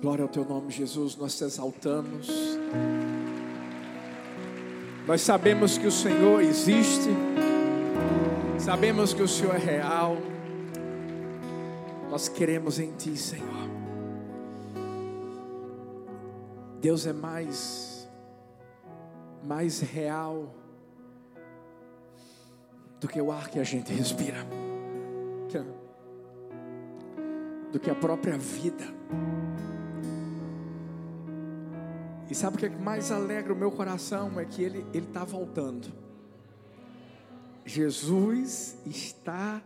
Glória ao teu nome, Jesus, nós te exaltamos. Nós sabemos que o Senhor existe, sabemos que o Senhor é real. Nós queremos em Ti, Senhor. Deus é mais, mais real do que o ar que a gente respira, do que a própria vida. E sabe o que é mais alegra o meu coração? É que ele está voltando. Jesus está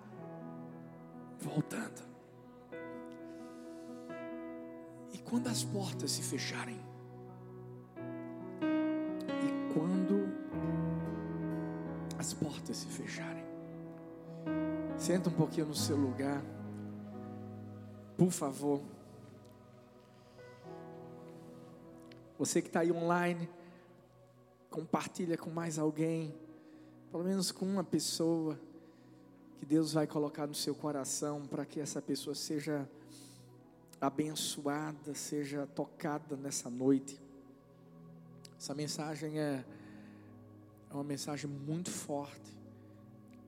voltando. E quando as portas se fecharem, e quando as portas se fecharem, senta um pouquinho no seu lugar, por favor. Você que está aí online, compartilha com mais alguém, pelo menos com uma pessoa, que Deus vai colocar no seu coração para que essa pessoa seja abençoada, seja tocada nessa noite. Essa mensagem é, é uma mensagem muito forte.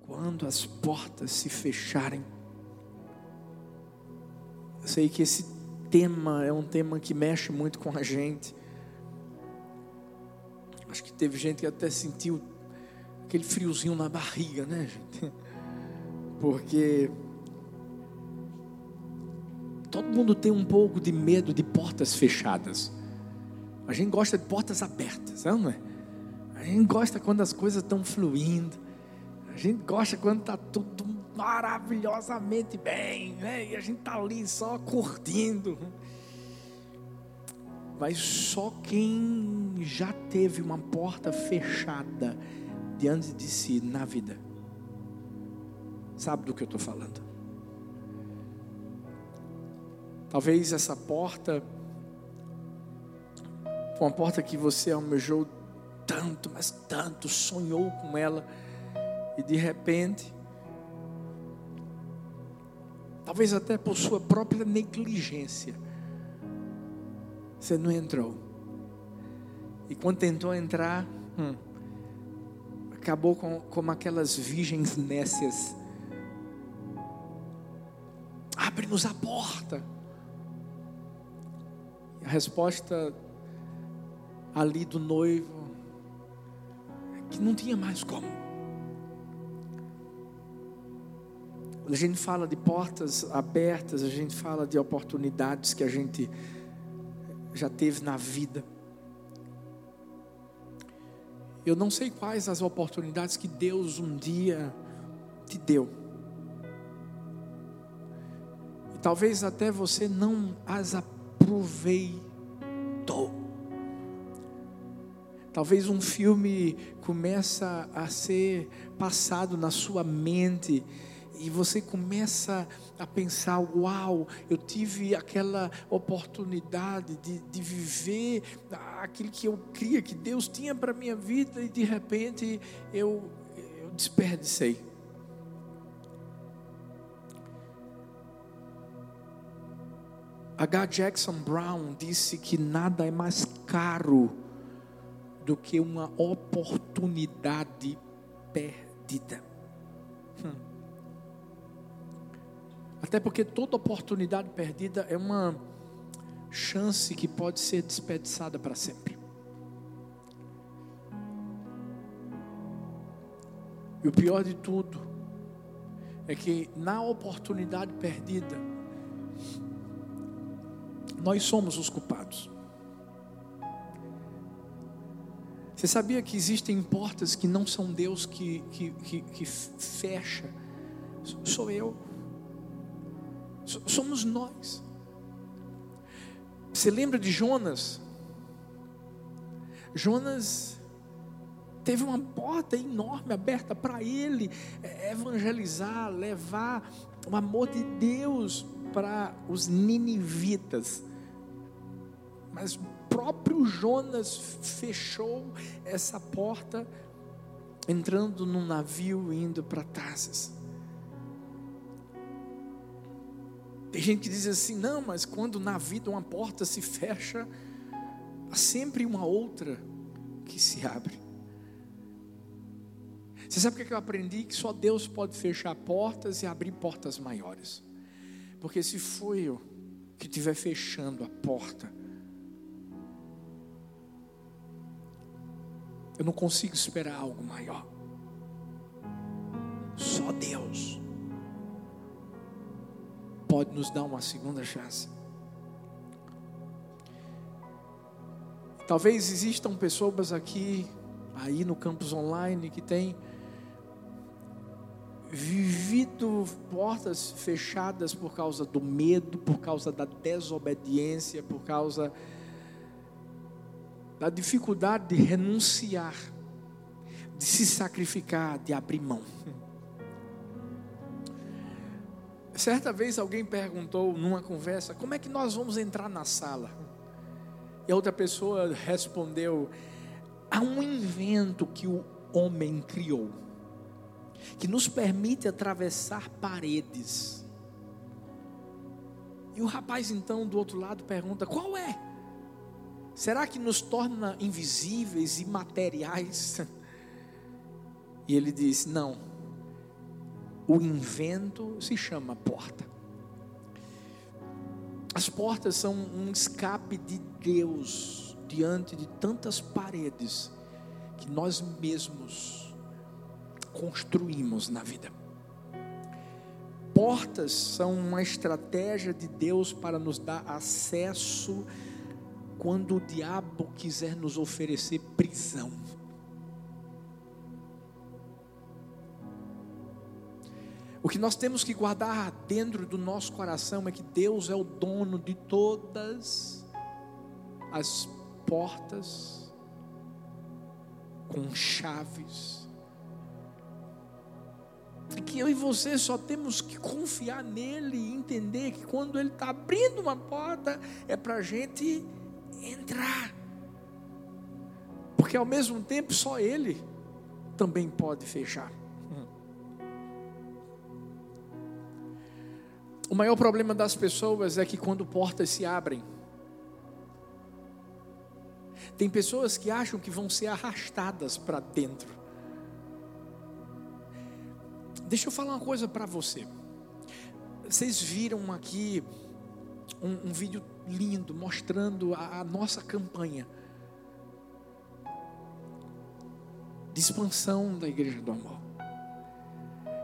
Quando as portas se fecharem, eu sei que esse tema é um tema que mexe muito com a gente. Acho que teve gente que até sentiu aquele friozinho na barriga, né, gente? Porque todo mundo tem um pouco de medo de portas fechadas. A gente gosta de portas abertas, não é? A gente gosta quando as coisas estão fluindo. A gente gosta quando está tudo maravilhosamente bem, né? E a gente está ali só curtindo mas só quem já teve uma porta fechada diante de si na vida sabe do que eu estou falando. Talvez essa porta foi uma porta que você almejou tanto, mas tanto, sonhou com ela, e de repente, talvez até por sua própria negligência, você não entrou. E quando tentou entrar, hum, acabou com, como aquelas virgens nécias. Abre-nos a porta. A resposta ali do noivo é que não tinha mais como. A gente fala de portas abertas, a gente fala de oportunidades que a gente já teve na vida. Eu não sei quais as oportunidades que Deus um dia te deu. E talvez até você não as aproveitou. Talvez um filme começa a ser passado na sua mente e você começa a pensar: uau, eu tive aquela oportunidade de, de viver aquilo que eu cria que Deus tinha para a minha vida e de repente eu, eu desperdicei. H. Jackson Brown disse que nada é mais caro do que uma oportunidade perdida. Até porque toda oportunidade perdida é uma chance que pode ser desperdiçada para sempre. E o pior de tudo é que na oportunidade perdida, nós somos os culpados. Você sabia que existem portas que não são Deus que, que, que, que fecha? Sou eu somos nós. Você lembra de Jonas? Jonas teve uma porta enorme aberta para ele é, evangelizar, levar o amor de Deus para os ninivitas. Mas o próprio Jonas fechou essa porta entrando num navio indo para Tarsis. Tem gente que diz assim: não, mas quando na vida uma porta se fecha, há sempre uma outra que se abre. Você sabe o que eu aprendi? Que só Deus pode fechar portas e abrir portas maiores. Porque se for eu que estiver fechando a porta, eu não consigo esperar algo maior. Só Deus pode nos dar uma segunda chance. Talvez existam pessoas aqui, aí no campus online, que têm vivido portas fechadas por causa do medo, por causa da desobediência, por causa da dificuldade de renunciar, de se sacrificar, de abrir mão. Certa vez alguém perguntou numa conversa: como é que nós vamos entrar na sala? E a outra pessoa respondeu: há um invento que o homem criou que nos permite atravessar paredes. E o rapaz então do outro lado pergunta: qual é? Será que nos torna invisíveis e materiais? E ele diz: não. O invento se chama porta. As portas são um escape de Deus diante de tantas paredes que nós mesmos construímos na vida. Portas são uma estratégia de Deus para nos dar acesso quando o diabo quiser nos oferecer prisão. Que nós temos que guardar dentro do nosso coração é que Deus é o dono de todas as portas com chaves que eu e você só temos que confiar nele e entender que quando ele está abrindo uma porta é para a gente entrar, porque ao mesmo tempo só ele também pode fechar. O maior problema das pessoas é que quando portas se abrem, tem pessoas que acham que vão ser arrastadas para dentro. Deixa eu falar uma coisa para você. Vocês viram aqui um, um vídeo lindo mostrando a, a, nossa campanha de expansão da Igreja do Amor.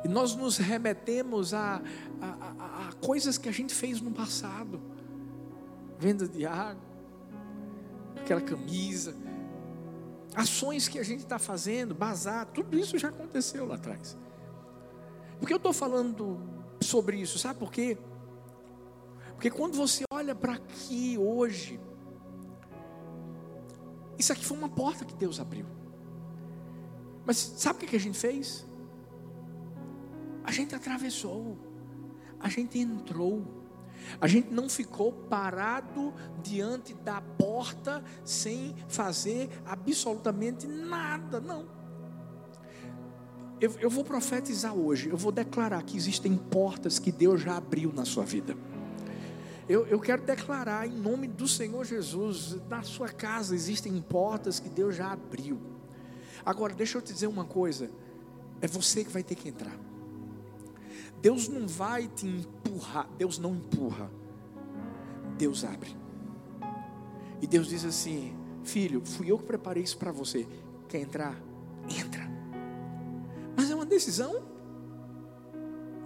E nós nos remetemos a, a, a coisas que a gente fez no passado venda de água, aquela camisa, ações que a gente está fazendo, bazar, tudo isso já aconteceu lá atrás. Por que eu estou falando sobre isso? Sabe por quê? Porque quando você olha para aqui hoje, isso aqui foi uma porta que Deus abriu. Mas sabe o que a gente fez? A gente atravessou, a gente entrou, a gente não ficou parado diante da porta sem fazer absolutamente nada, não. Eu, eu vou profetizar hoje, eu vou declarar que existem portas que Deus já abriu na sua vida. Eu, eu, quero declarar em nome do Senhor Jesus, na sua casa existem portas que Deus já abriu. Agora, deixa eu te dizer uma coisa: é você que vai ter que entrar. Deus não vai te empurrar, Deus não empurra, Deus abre. E Deus diz assim: Filho, fui eu que preparei isso para você. Quer entrar? Entra decisão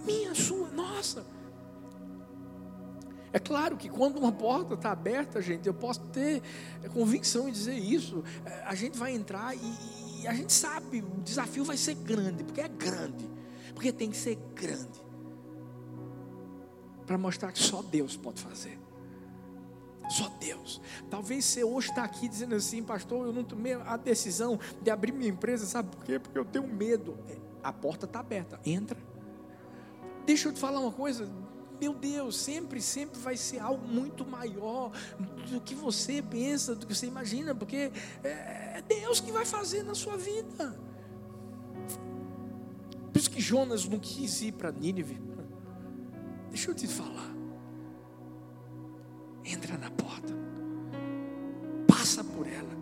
minha, sua, nossa. É claro que quando uma porta está aberta, gente, eu posso ter convicção em dizer isso. É, a gente vai entrar e, e a gente sabe, o desafio vai ser grande, porque é grande, porque tem que ser grande para mostrar que só Deus pode fazer. Só Deus. Talvez você hoje está aqui dizendo assim, pastor, eu não tomei a decisão de abrir minha empresa, sabe por quê? Porque eu tenho medo. É, a porta está aberta, entra. Deixa eu te falar uma coisa, meu Deus, sempre, sempre vai ser algo muito maior do que você pensa, do que você imagina, porque é, é Deus que vai fazer na sua vida. Por isso que Jonas não quis ir para Nínive. Deixa eu te falar. entra na porta, passa por ela.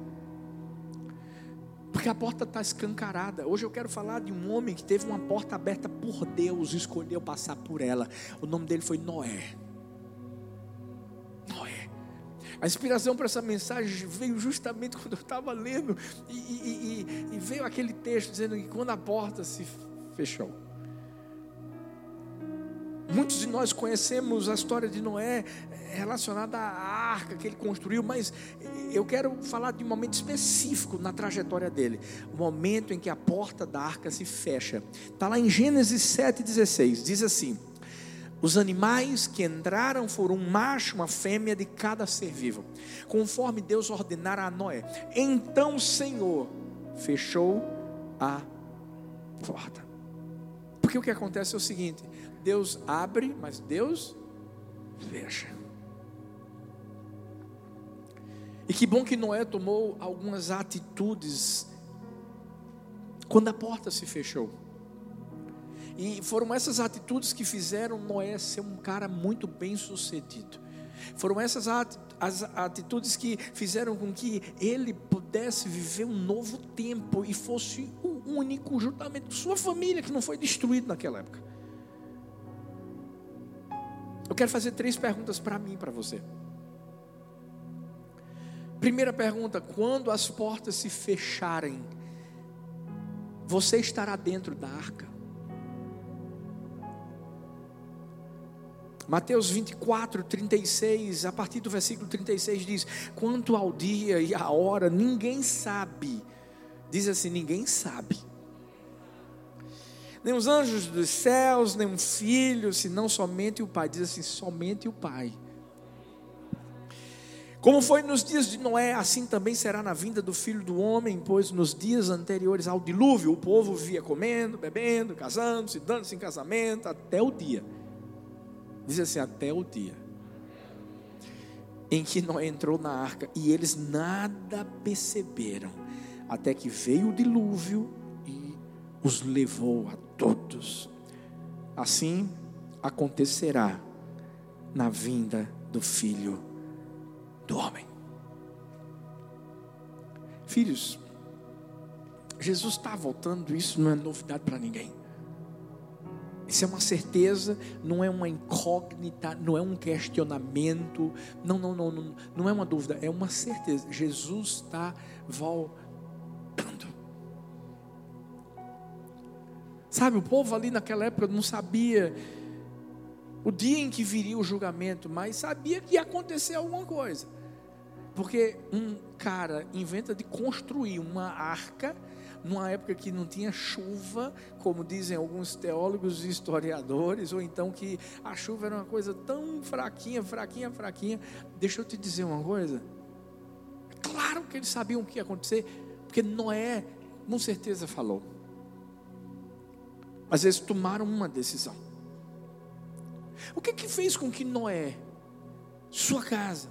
Porque a porta está escancarada. Hoje eu quero falar de um homem que teve uma porta aberta por Deus e escolheu passar por ela. O nome dele foi Noé. Noé. A inspiração para essa mensagem veio justamente quando eu estava lendo, e, e, e, e veio aquele texto dizendo que quando a porta se fechou. Muitos de nós conhecemos a história de Noé eh, relacionada à arca que ele construiu, mas eu quero falar de um momento específico na trajetória dele. O momento em que a porta da arca se fecha. Está lá em Gênesis 7,16. Diz assim: Os animais que entraram foram um macho, uma fêmea de cada ser vivo, conforme Deus ordenara a Noé. Então o Senhor fechou a porta. Porque o que acontece é o seguinte: Deus abre, mas Deus fecha. E que bom que Noé tomou algumas atitudes quando a porta se fechou. E foram essas atitudes que fizeram Noé ser um cara muito bem sucedido. Foram essas as atitudes que fizeram com que ele pudesse viver um novo tempo e fosse o único, juntamente com sua família, que não foi destruído naquela época. Eu quero fazer três perguntas para mim, para você. Primeira pergunta: quando as portas se fecharem, você estará dentro da arca? Mateus 24, 36, a partir do versículo 36 diz: Quanto ao dia e à hora, ninguém sabe. Diz assim: ninguém sabe nem os anjos dos céus, nem um filho, senão somente o Pai. Diz assim: somente o Pai. Como foi nos dias de Noé, assim também será na vinda do filho do homem, pois nos dias anteriores ao dilúvio, o povo via comendo, bebendo, casando, se dando-se em casamento, até o dia. Diz assim: até o dia em que Noé entrou na arca e eles nada perceberam, até que veio o dilúvio e os levou a todos. Assim acontecerá na vinda do Filho do Homem. Filhos, Jesus está voltando, isso não é novidade para ninguém. Isso é uma certeza, não é uma incógnita, não é um questionamento, não, não, não, não, não é uma dúvida, é uma certeza. Jesus está voltando. Sabe, o povo ali naquela época não sabia o dia em que viria o julgamento, mas sabia que ia acontecer alguma coisa. Porque um cara inventa de construir uma arca numa época que não tinha chuva, como dizem alguns teólogos e historiadores, ou então que a chuva era uma coisa tão fraquinha, fraquinha, fraquinha. Deixa eu te dizer uma coisa. Claro que eles sabiam o que ia acontecer, porque Noé com certeza falou. Mas eles tomaram uma decisão. O que que fez com que Noé, sua casa,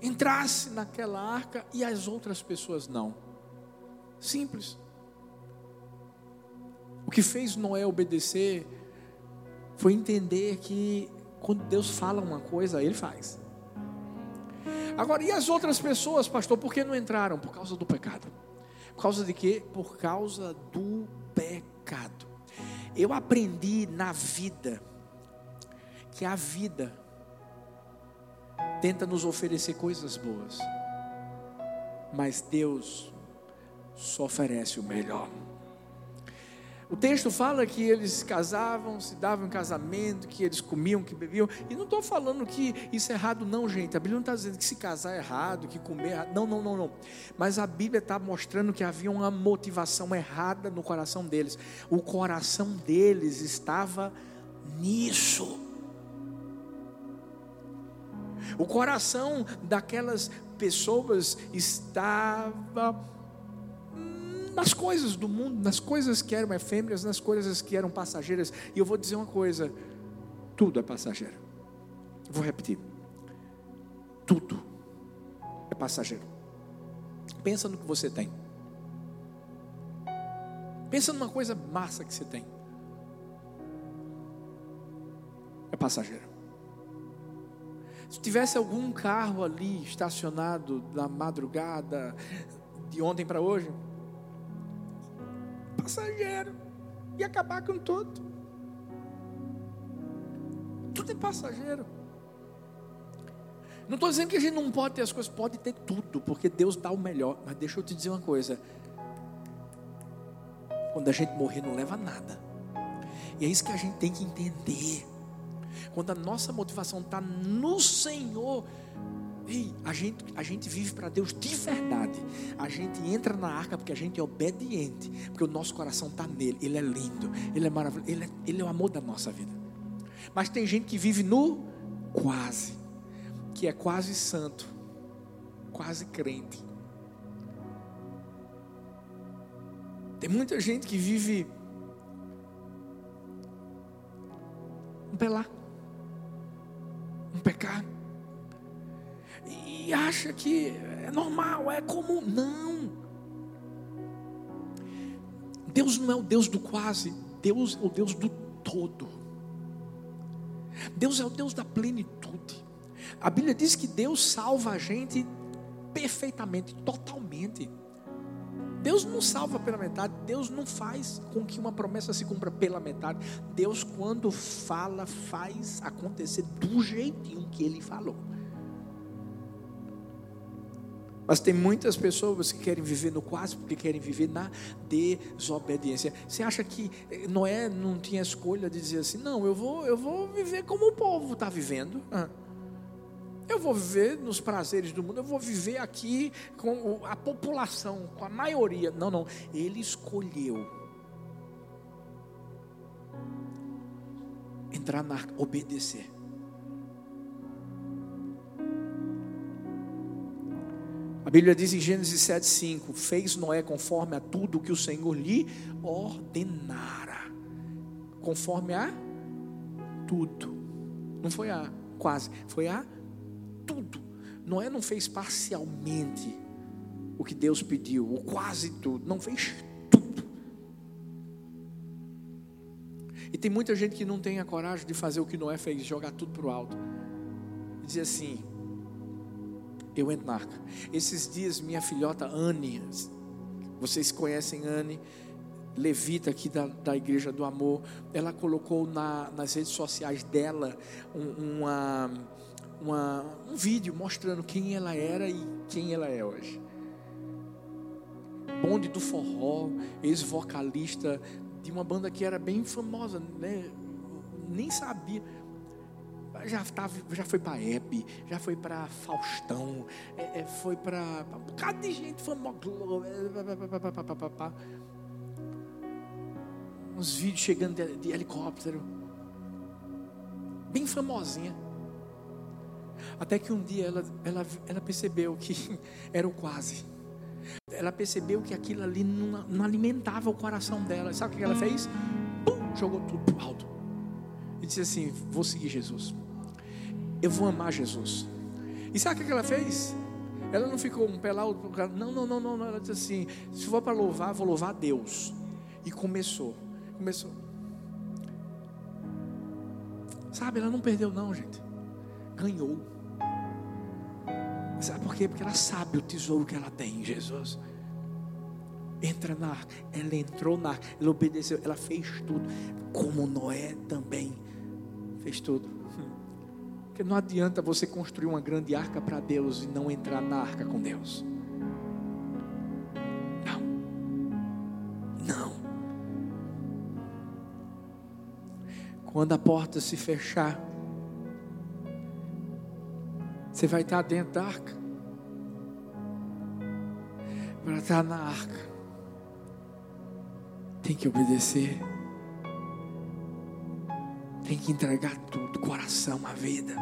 entrasse naquela arca e as outras pessoas não? Simples. O que fez Noé obedecer foi entender que quando Deus fala uma coisa, ele faz. Agora, e as outras pessoas, pastor, por que não entraram? Por causa do pecado. Por causa de quê? Por causa do pecado. Eu aprendi na vida que a vida tenta nos oferecer coisas boas, mas Deus só oferece o melhor. O texto fala que eles casavam, se davam em casamento, que eles comiam, que bebiam. E não estou falando que isso é errado, não, gente. A Bíblia não está dizendo que se casar é errado, que comer é errado. Não, não, não, não. Mas a Bíblia está mostrando que havia uma motivação errada no coração deles. O coração deles estava nisso. O coração daquelas pessoas estava nas coisas do mundo, nas coisas que eram efêmeras, nas coisas que eram passageiras. E eu vou dizer uma coisa: tudo é passageiro. Vou repetir. Tudo é passageiro. Pensa no que você tem. Pensa numa coisa massa que você tem. É passageiro. Se tivesse algum carro ali estacionado na madrugada, de ontem para hoje, passageiro, ia acabar com tudo. Tudo é passageiro. Não estou dizendo que a gente não pode ter as coisas, pode ter tudo, porque Deus dá o melhor. Mas deixa eu te dizer uma coisa: quando a gente morrer, não leva nada. E é isso que a gente tem que entender. Quando a nossa motivação está no Senhor, ei, a, gente, a gente vive para Deus de verdade. A gente entra na arca porque a gente é obediente, porque o nosso coração está nele. Ele é lindo, ele é maravilhoso, ele é, ele é o amor da nossa vida. Mas tem gente que vive no quase, que é quase santo, quase crente. Tem muita gente que vive um pelar, um pecar, e acha que é normal, é comum. Não. Deus não é o Deus do quase, Deus é o Deus do todo. Deus é o Deus da plenitude. A Bíblia diz que Deus salva a gente perfeitamente, totalmente. Deus não salva pela metade, Deus não faz com que uma promessa se cumpra pela metade. Deus, quando fala, faz acontecer do jeitinho que Ele falou. Mas tem muitas pessoas que querem viver no quase porque querem viver na desobediência. Você acha que Noé não tinha escolha de dizer assim: não, eu vou, eu vou viver como o povo está vivendo? Eu vou viver nos prazeres do mundo, eu vou viver aqui com a população, com a maioria. Não, não. Ele escolheu entrar na obedecer. A Bíblia diz em Gênesis 7,5: Fez Noé conforme a tudo que o Senhor lhe ordenara. Conforme a tudo. Não foi a quase, foi a tudo. Noé não fez parcialmente o que Deus pediu, ou quase tudo. Não fez tudo. E tem muita gente que não tem a coragem de fazer o que Noé fez, jogar tudo para o alto. E dizer assim: Eu entro na arca. Esses dias, minha filhota Anne, vocês conhecem Anne, levita aqui da, da Igreja do Amor, ela colocou na, nas redes sociais dela uma uma, um vídeo mostrando quem ela era e quem ela é hoje. Bonde do Forró, ex-vocalista de uma banda que era bem famosa, né? nem sabia. Já, tava, já foi para Hebe, já foi para Faustão, é, é, foi para um bocado de gente famosa. Uns vídeos chegando de, de helicóptero, bem famosinha. Até que um dia ela, ela, ela percebeu que era o quase. Ela percebeu que aquilo ali não, não alimentava o coração dela. Sabe o que ela fez? Pum, jogou tudo para alto. E disse assim: Vou seguir Jesus. Eu vou amar Jesus. E sabe o que ela fez? Ela não ficou um outro Não, não, não, não. Ela disse assim: Se for para louvar, vou louvar a Deus. E começou. Começou. Sabe, ela não perdeu, não, gente. Ganhou. Sabe por quê? Porque ela sabe o tesouro que ela tem em Jesus. Entra na arca, ela entrou na arca, ela obedeceu, ela fez tudo, como Noé também fez tudo. Porque não adianta você construir uma grande arca para Deus e não entrar na arca com Deus. Não. Não. Quando a porta se fechar, você vai estar dentro da arca. Para estar na arca, tem que obedecer. Tem que entregar tudo, coração, a vida.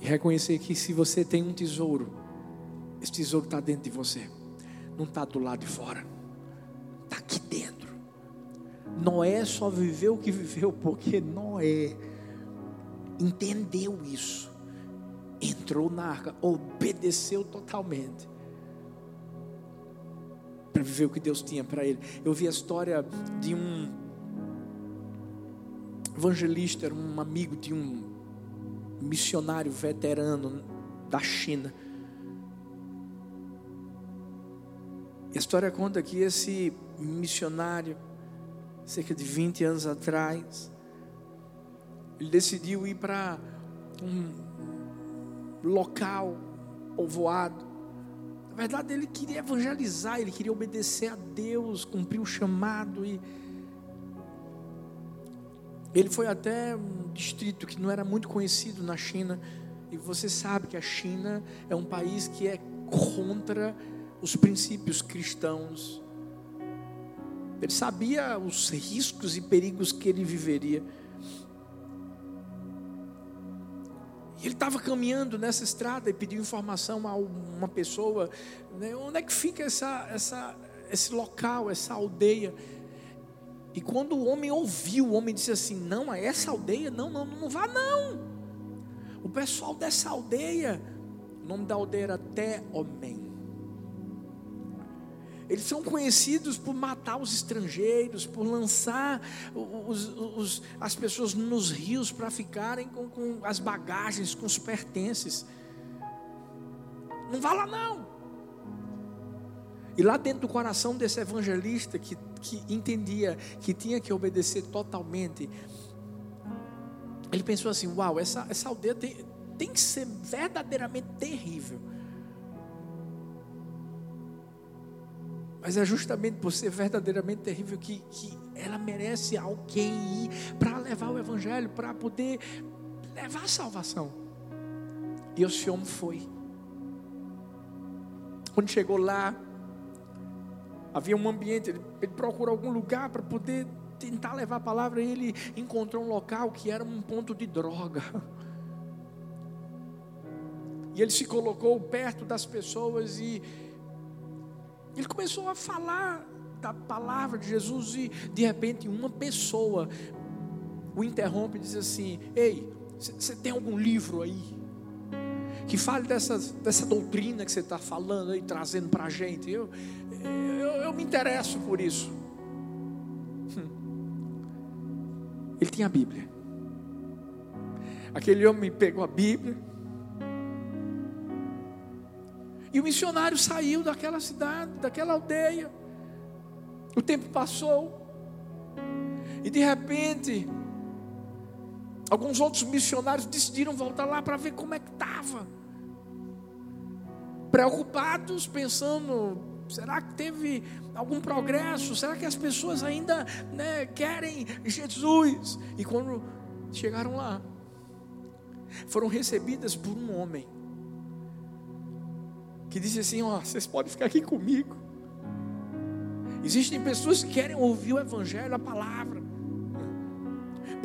E reconhecer que se você tem um tesouro, esse tesouro está dentro de você, não está do lado de fora, está aqui dentro. Noé só viveu o que viveu porque Noé entendeu isso, entrou na arca, obedeceu totalmente para viver o que Deus tinha para ele. Eu vi a história de um evangelista, era um amigo de um missionário veterano da China. E a história conta que esse missionário, cerca de 20 anos atrás, ele decidiu ir para um local povoado. Na verdade, ele queria evangelizar, ele queria obedecer a Deus, cumprir o chamado e ele foi até um distrito que não era muito conhecido na China, e você sabe que a China é um país que é contra os princípios cristãos. Ele sabia os riscos e perigos que ele viveria. Ele estava caminhando nessa estrada e pediu informação a uma pessoa, né, onde é que fica essa, essa, esse local, essa aldeia. E quando o homem ouviu, o homem disse assim: Não, é essa aldeia, não, não, não vá não. O pessoal dessa aldeia, o nome da aldeia era Té-Homem. Eles são conhecidos por matar os estrangeiros, por lançar os, os, as pessoas nos rios para ficarem com, com as bagagens, com os pertences. Não vá lá não. E lá dentro do coração desse evangelista que, que entendia que tinha que obedecer totalmente, ele pensou assim: Uau, essa, essa aldeia tem, tem que ser verdadeiramente terrível. Mas é justamente por ser verdadeiramente terrível que, que ela merece alguém ir para levar o Evangelho, para poder levar a salvação. E esse homem foi. Quando chegou lá, havia um ambiente, ele, ele procurou algum lugar para poder tentar levar a palavra, e ele encontrou um local que era um ponto de droga. E ele se colocou perto das pessoas e ele começou a falar da palavra de Jesus e de repente uma pessoa o interrompe e diz assim: Ei, você tem algum livro aí? Que fale dessa, dessa doutrina que você está falando aí, trazendo para a gente. Eu, eu, eu me interesso por isso. Hum. Ele tinha a Bíblia. Aquele homem pegou a Bíblia. E o missionário saiu daquela cidade, daquela aldeia. O tempo passou. E de repente, alguns outros missionários decidiram voltar lá para ver como é que estava. Preocupados, pensando, Será que teve algum progresso? Será que as pessoas ainda né, querem Jesus? E quando chegaram lá, foram recebidas por um homem que disse assim: Ó, vocês podem ficar aqui comigo. Existem pessoas que querem ouvir o Evangelho, a palavra.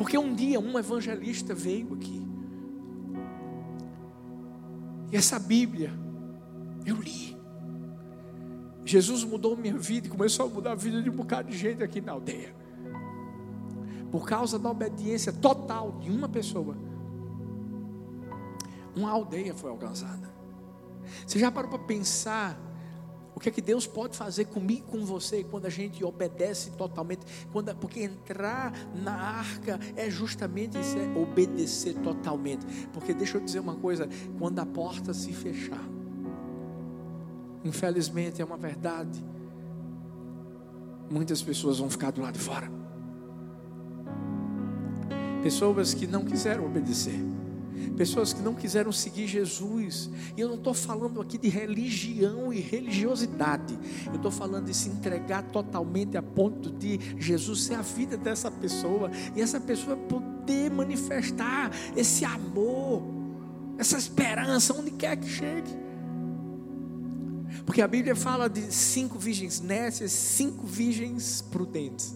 Porque um dia um evangelista veio aqui. E essa Bíblia, eu li. Jesus mudou minha vida e começou a mudar a vida de um bocado de gente aqui na aldeia. Por causa da obediência total de uma pessoa, uma aldeia foi alcançada. Você já parou para pensar o que é que Deus pode fazer comigo com você quando a gente obedece totalmente? Quando, porque entrar na arca é justamente isso, é obedecer totalmente. Porque deixa eu dizer uma coisa: quando a porta se fechar, Infelizmente é uma verdade. Muitas pessoas vão ficar do lado de fora. Pessoas que não quiseram obedecer. Pessoas que não quiseram seguir Jesus. E eu não estou falando aqui de religião e religiosidade. Eu estou falando de se entregar totalmente a ponto de Jesus ser a vida dessa pessoa. E essa pessoa poder manifestar esse amor, essa esperança, onde quer que chegue. Porque a Bíblia fala de cinco virgens nécias, cinco virgens prudentes.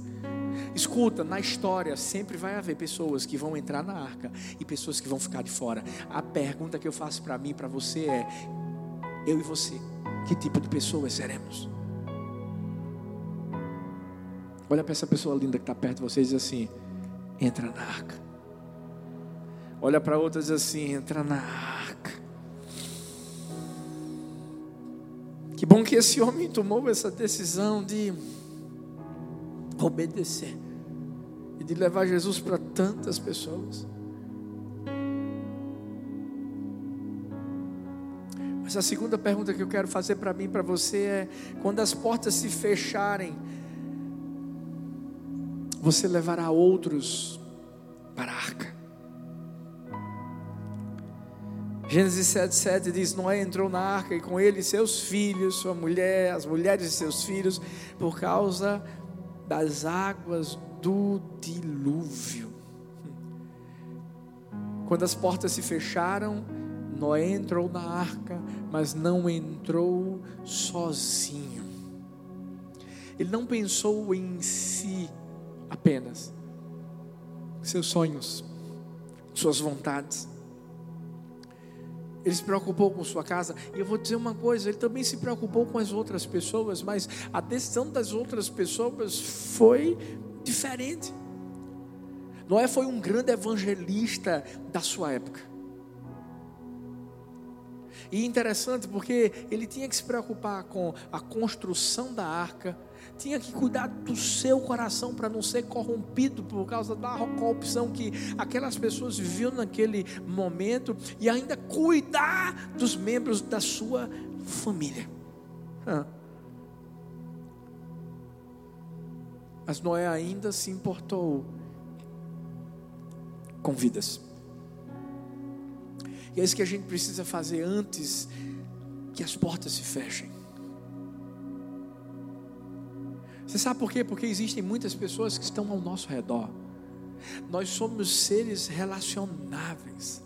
Escuta, na história sempre vai haver pessoas que vão entrar na arca e pessoas que vão ficar de fora. A pergunta que eu faço para mim e para você é: eu e você, que tipo de pessoas seremos? Olha para essa pessoa linda que está perto de você e diz assim: entra na arca. Olha para outra e diz assim: entra na arca. Que bom que esse homem tomou essa decisão de obedecer. E de levar Jesus para tantas pessoas. Mas a segunda pergunta que eu quero fazer para mim para você é: quando as portas se fecharem, você levará outros para a arca? Gênesis 7,7 diz: Noé entrou na arca e com ele seus filhos, sua mulher, as mulheres de seus filhos, por causa das águas do dilúvio. Quando as portas se fecharam, Noé entrou na arca, mas não entrou sozinho. Ele não pensou em si apenas, seus sonhos, suas vontades. Ele se preocupou com sua casa. E eu vou dizer uma coisa: ele também se preocupou com as outras pessoas, mas a decisão das outras pessoas foi diferente. Noé foi um grande evangelista da sua época. E interessante porque ele tinha que se preocupar com a construção da arca, tinha que cuidar do seu coração para não ser corrompido por causa da corrupção que aquelas pessoas viviam naquele momento e ainda cuidar dos membros da sua família. Mas Noé ainda se importou com vidas. E é isso que a gente precisa fazer antes que as portas se fechem. Você sabe por quê? Porque existem muitas pessoas que estão ao nosso redor. Nós somos seres relacionáveis.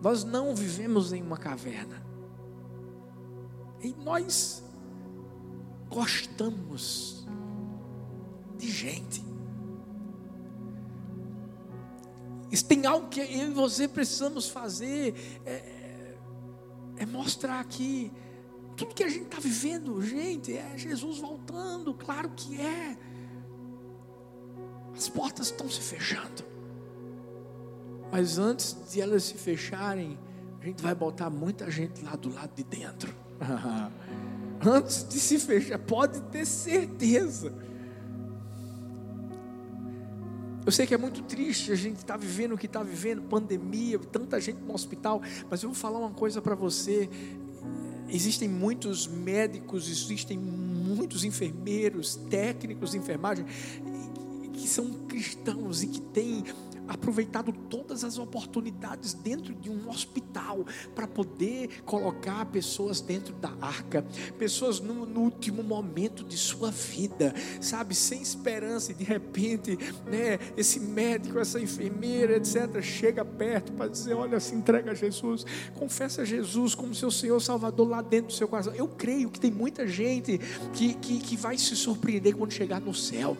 Nós não vivemos em uma caverna. E nós gostamos de gente. Se tem algo que eu e você precisamos fazer, é, é mostrar que tudo que a gente está vivendo, gente, é Jesus voltando, claro que é. As portas estão se fechando. Mas antes de elas se fecharem, a gente vai botar muita gente lá do lado de dentro. antes de se fechar, pode ter certeza. Eu sei que é muito triste a gente estar tá vivendo o que está vivendo, pandemia, tanta gente no hospital, mas eu vou falar uma coisa para você. Existem muitos médicos, existem muitos enfermeiros, técnicos de enfermagem que são cristãos e que têm aproveitado todas as oportunidades dentro de um hospital para poder colocar pessoas dentro da arca, pessoas no, no, último momento de sua vida, sabe, sem esperança, e de repente, né, esse médico, essa enfermeira, etc., chega perto para dizer: Olha, se entrega a Jesus, confessa a Jesus como seu Senhor Salvador lá dentro do seu coração. Eu creio que tem muita gente que, que, que vai se surpreender quando chegar no céu.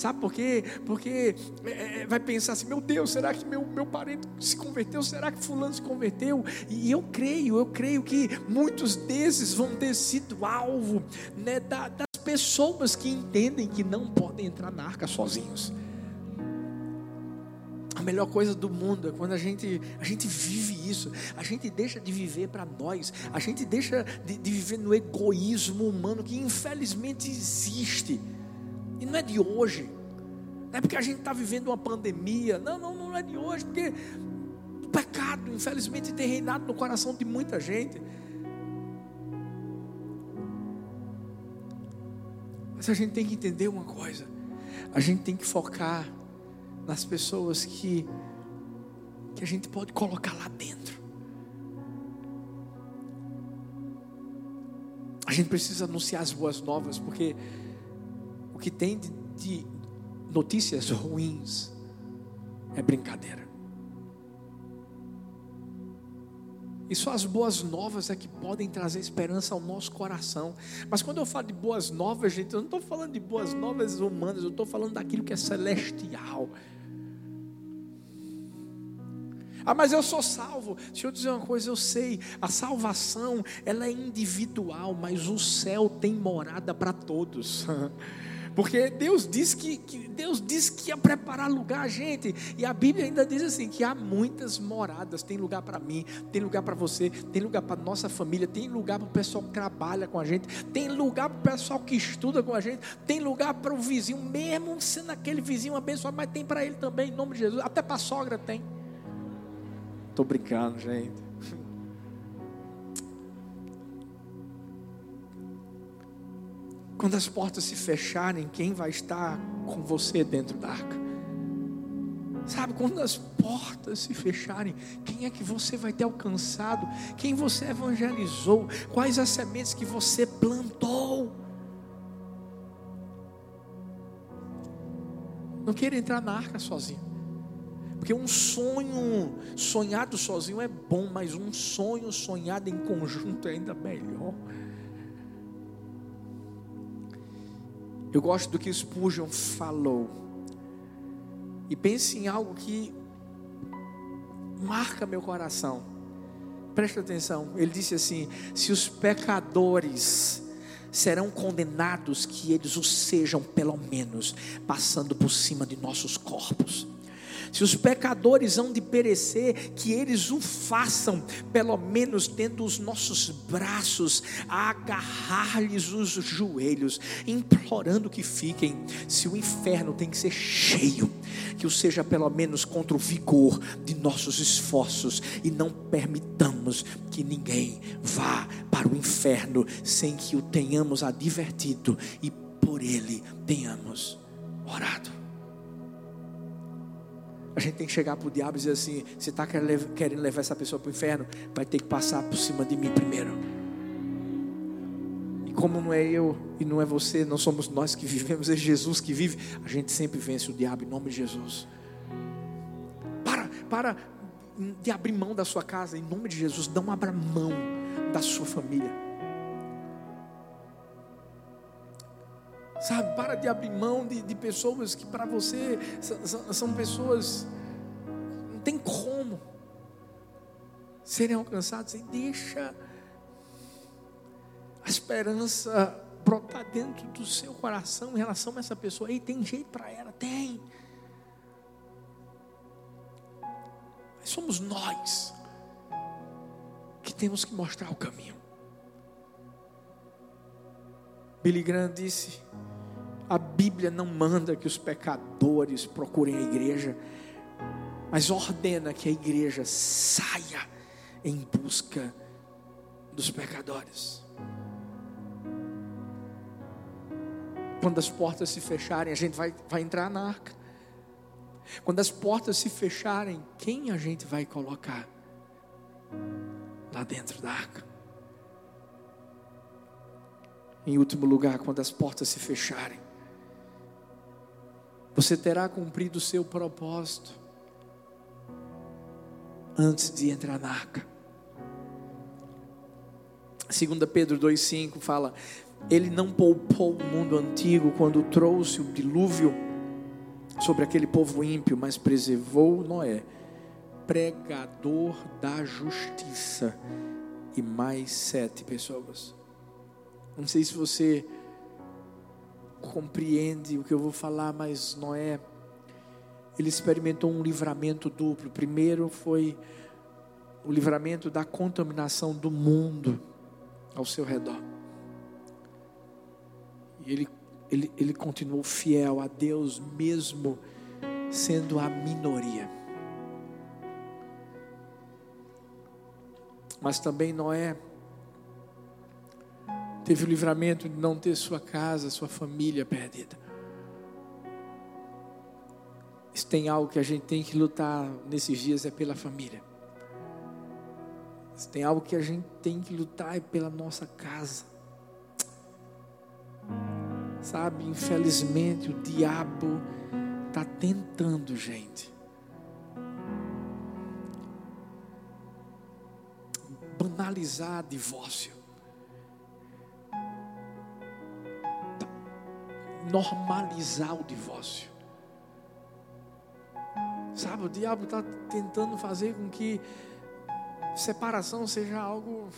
Sabe por quê? Porque é, é, vai pensar assim: meu Deus, será que meu, meu parente se converteu? Será que Fulano se converteu? E eu creio, eu creio que muitos desses vão ter sido alvo né, das pessoas que entendem que não podem entrar na arca sozinhos. A melhor coisa do mundo é quando a gente, a gente vive isso, a gente deixa de viver para nós, a gente deixa de, de, viver no egoísmo humano que infelizmente existe. E não é de hoje. Não é porque a gente está vivendo uma pandemia. Não, não, não é de hoje. Porque o pecado, infelizmente, tem reinado no coração de muita gente. Mas a gente tem que entender uma coisa. A gente tem que focar nas pessoas que, que a gente pode colocar lá dentro. A gente precisa anunciar as boas novas, porque que tem de, de notícias ruins é brincadeira. E só as boas novas é que podem trazer esperança ao nosso coração. Mas quando eu falo de boas novas, gente, eu não estou falando de boas novas humanas, eu estou falando daquilo que é celestial. Ah, mas eu sou salvo. Deixa eu dizer uma coisa, eu sei, a salvação ela é individual, mas o céu tem morada para todos. Porque Deus disse que, que, Deus disse que ia preparar lugar, gente. E a Bíblia ainda diz assim que há muitas moradas. Tem lugar para mim, tem lugar para você, tem lugar para nossa família, tem lugar para o pessoal que trabalha com a gente, tem lugar para o pessoal que estuda com a gente, tem lugar para o vizinho, mesmo sendo aquele vizinho abençoado, mas tem para ele também, em nome de Jesus. Até para a sogra tem. Estou brincando, gente. Quando as portas se fecharem, quem vai estar com você dentro da arca? Sabe, quando as portas se fecharem, quem é que você vai ter alcançado? Quem você evangelizou? Quais as sementes que você plantou? Não queira entrar na arca sozinho. Porque um sonho sonhado sozinho é bom, mas um sonho sonhado em conjunto é ainda melhor. Eu gosto do que Spurgeon falou. E pense em algo que marca meu coração. Preste atenção. Ele disse assim: se os pecadores serão condenados, que eles o sejam, pelo menos, passando por cima de nossos corpos. Se os pecadores hão de perecer, que eles o façam, pelo menos tendo os nossos braços a agarrar-lhes os joelhos, implorando que fiquem. Se o inferno tem que ser cheio, que o seja pelo menos contra o vigor de nossos esforços e não permitamos que ninguém vá para o inferno sem que o tenhamos advertido e por ele tenhamos orado. A gente tem que chegar para o diabo e dizer assim: você está querendo levar essa pessoa para o inferno? Vai ter que passar por cima de mim primeiro. E como não é eu e não é você, não somos nós que vivemos, é Jesus que vive, a gente sempre vence o diabo em nome de Jesus. Para, para de abrir mão da sua casa, em nome de Jesus, não abra mão da sua família. Sabe, para de abrir mão de, de pessoas que para você são, são pessoas, não tem como serem alcançadas. E deixa a esperança brotar dentro do seu coração em relação a essa pessoa. Ei, tem jeito para ela? Tem. Mas somos nós que temos que mostrar o caminho. Billy Graham disse a Bíblia não manda que os pecadores procurem a igreja, mas ordena que a igreja saia em busca dos pecadores. Quando as portas se fecharem, a gente vai, vai entrar na arca. Quando as portas se fecharem, quem a gente vai colocar lá dentro da arca? Em último lugar, quando as portas se fecharem, você terá cumprido o seu propósito antes de entrar na arca. 2 Pedro 2,5 fala: Ele não poupou o mundo antigo quando trouxe o dilúvio sobre aquele povo ímpio, mas preservou Noé, pregador da justiça, e mais sete pessoas. Não sei se você compreende o que eu vou falar, mas Noé, ele experimentou um livramento duplo. Primeiro foi o livramento da contaminação do mundo ao seu redor. E ele, ele, ele continuou fiel a Deus, mesmo sendo a minoria. Mas também Noé teve o livramento de não ter sua casa, sua família perdida. Se tem algo que a gente tem que lutar nesses dias é pela família. Se tem algo que a gente tem que lutar é pela nossa casa. Sabe, infelizmente o diabo está tentando, gente. Banalizar divórcio. Normalizar o divórcio. Sabe, o diabo está tentando fazer com que separação seja algo.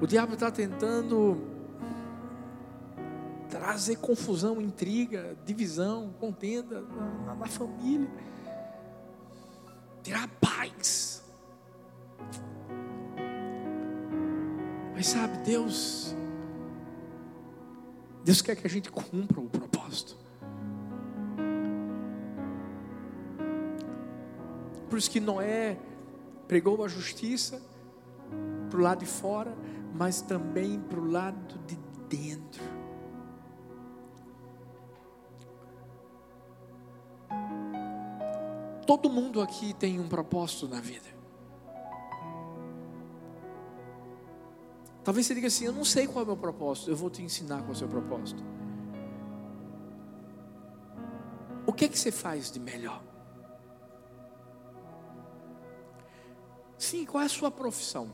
O diabo está tentando trazer confusão, intriga, divisão, contenda na, na, família, tirar paz. Mas sabe, Deus, Deus quer que a gente cumpra o propósito. Por isso que Noé pregou a justiça para o lado de fora, mas também para o lado de dentro. Todo mundo aqui tem um propósito na vida. Talvez você diga assim: Eu não sei qual é o meu propósito, eu vou te ensinar qual é o seu propósito. O que é que você faz de melhor? Sim, qual é a sua profissão?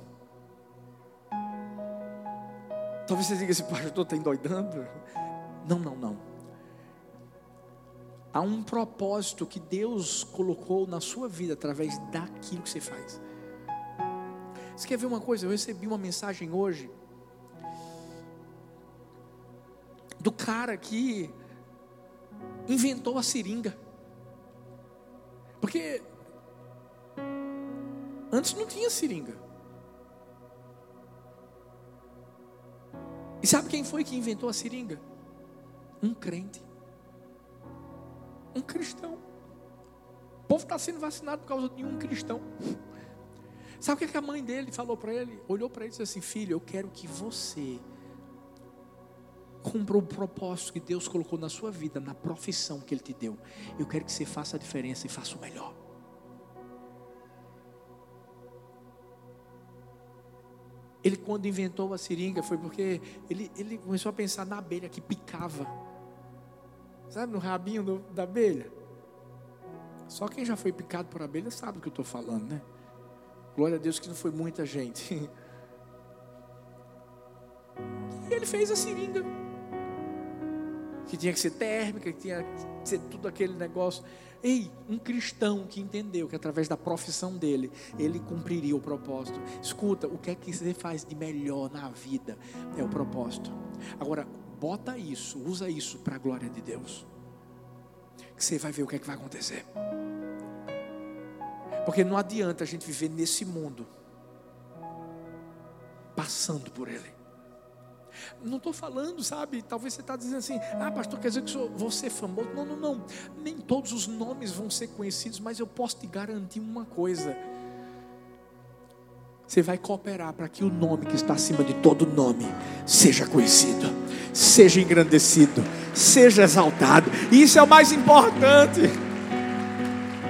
Talvez você diga assim, pastor, está endoidando. Não, não, não. Há um propósito que Deus colocou na sua vida através daquilo que você faz. Você quer ver uma coisa? Eu recebi uma mensagem hoje do cara que inventou a seringa. Porque antes não tinha seringa. E sabe quem foi que inventou a seringa? Um crente. Um cristão. O povo está sendo vacinado por causa de um cristão. Sabe o que, é que a mãe dele falou para ele? Olhou para ele e disse assim: Filho, eu quero que você cumpra o propósito que Deus colocou na sua vida, na profissão que Ele te deu. Eu quero que você faça a diferença e faça o melhor. Ele, quando inventou a seringa, foi porque ele, ele começou a pensar na abelha que picava. Sabe, no rabinho do, da abelha? Só quem já foi picado por abelha sabe do que eu estou falando, né? Glória a Deus que não foi muita gente. E ele fez a seringa. Que tinha que ser térmica, que tinha que ser tudo aquele negócio. Ei, um cristão que entendeu que através da profissão dele, ele cumpriria o propósito. Escuta, o que é que você faz de melhor na vida? É o propósito. Agora, bota isso, usa isso para a glória de Deus. Que você vai ver o que é que vai acontecer. Porque não adianta a gente viver nesse mundo passando por ele. Não estou falando, sabe? Talvez você está dizendo assim: ah, pastor, quer dizer que vou ser famoso. Não, não, não. Nem todos os nomes vão ser conhecidos, mas eu posso te garantir uma coisa. Você vai cooperar para que o nome que está acima de todo nome seja conhecido, seja engrandecido, seja exaltado. Isso é o mais importante.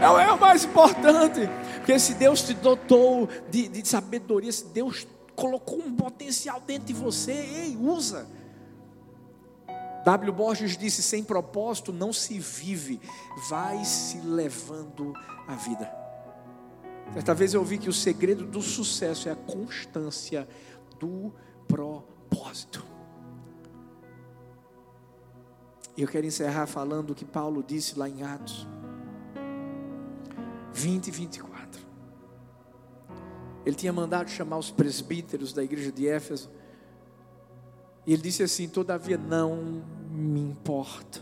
É, é o mais importante. Porque se Deus te dotou de, de sabedoria, se Deus colocou um potencial dentro de você, ei, usa. W. Borges disse: sem propósito não se vive, vai se levando a vida. Certa vez eu ouvi que o segredo do sucesso é a constância do propósito. Eu quero encerrar falando o que Paulo disse lá em Atos 20 e 24. Ele tinha mandado chamar os presbíteros da igreja de Éfeso. E ele disse assim: Todavia não me importa,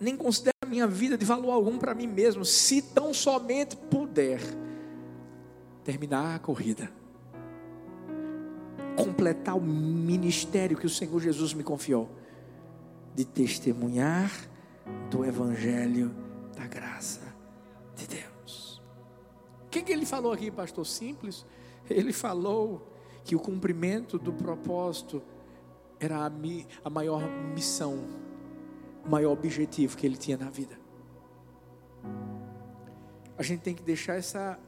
nem considero a minha vida de valor algum para mim mesmo, se tão somente puder terminar a corrida, completar o ministério que o Senhor Jesus me confiou, de testemunhar do Evangelho da graça que, ele falou aqui, pastor? Simples. Ele falou que o cumprimento do propósito era a, mi, a maior missão, o maior objetivo que ele tinha na vida. A gente tem que deixar essa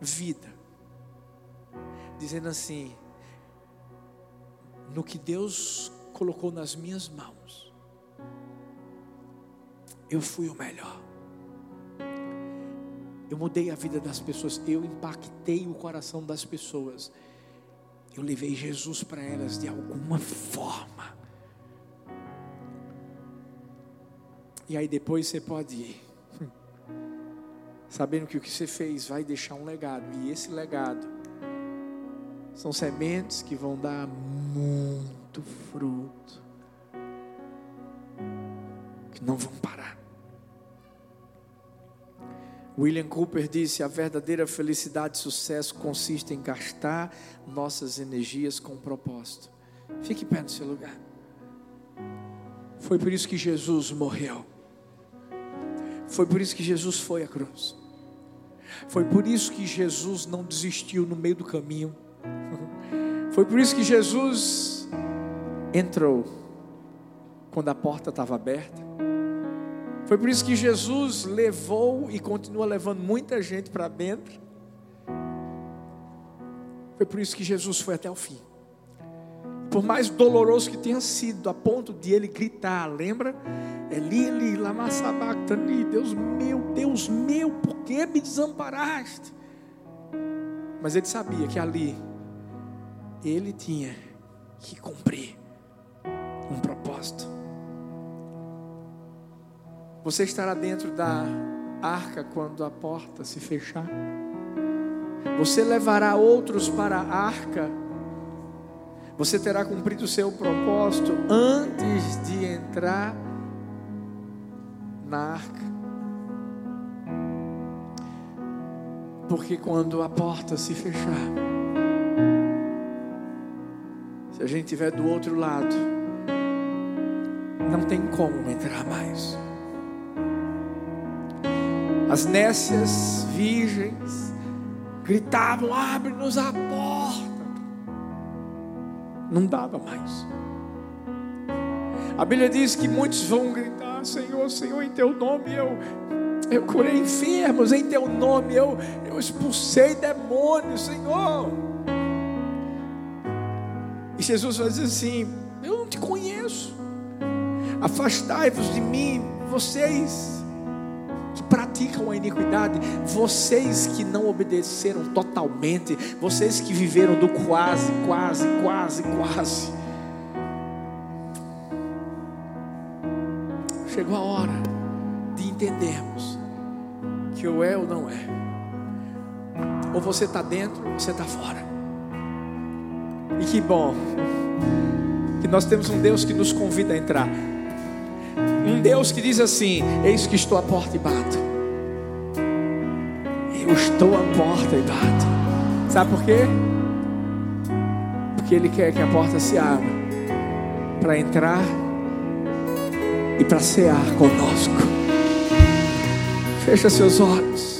vida dizendo assim: no que Deus colocou nas minhas mãos, eu fui o melhor. Eu mudei a vida das pessoas, eu impactei o coração das pessoas. Eu levei Jesus para elas de alguma forma. E aí depois você pode ir, sabendo que o que você fez vai deixar um legado, e esse legado são sementes que vão dar muito fruto, que não vão parar. William Cooper disse: a verdadeira felicidade e sucesso consiste em gastar nossas energias com propósito. Fique pé no seu lugar. Foi por isso que Jesus morreu. Foi por isso que Jesus foi à cruz. Foi por isso que Jesus não desistiu no meio do caminho. Foi por isso que Jesus entrou quando a porta estava aberta. Foi por isso que Jesus levou e continua levando muita gente para dentro. Foi por isso que Jesus foi até o fim. Por mais doloroso que tenha sido, a ponto de ele gritar, lembra? Eli, Eli, lama sabachthani, Deus meu, Deus meu, por que me desamparaste? Mas ele sabia que ali ele tinha que cumprir um propósito. Você estará dentro da arca quando a porta se fechar. Você levará outros para a arca. Você terá cumprido o seu propósito antes de entrar na arca. Porque quando a porta se fechar, se a gente estiver do outro lado, não tem como entrar mais. As nécias virgens gritavam: abre-nos a porta. Não dava mais. A Bíblia diz que muitos vão gritar: Senhor, Senhor, em teu nome eu, eu curei enfermos, em teu nome eu, eu expulsei demônios, Senhor. E Jesus vai dizer assim: Eu não te conheço, afastai-vos de mim, vocês praticam a iniquidade, vocês que não obedeceram totalmente, vocês que viveram do quase, quase, quase, quase. Chegou a hora de entendermos que ou é ou não é. Ou você está dentro, ou você está fora. E que bom que nós temos um Deus que nos convida a entrar. Um Deus que diz assim: Eis que estou à porta e bato. Eu estou à porta e bato. Sabe por quê? Porque Ele quer que a porta se abra para entrar e para cear conosco. Fecha seus olhos.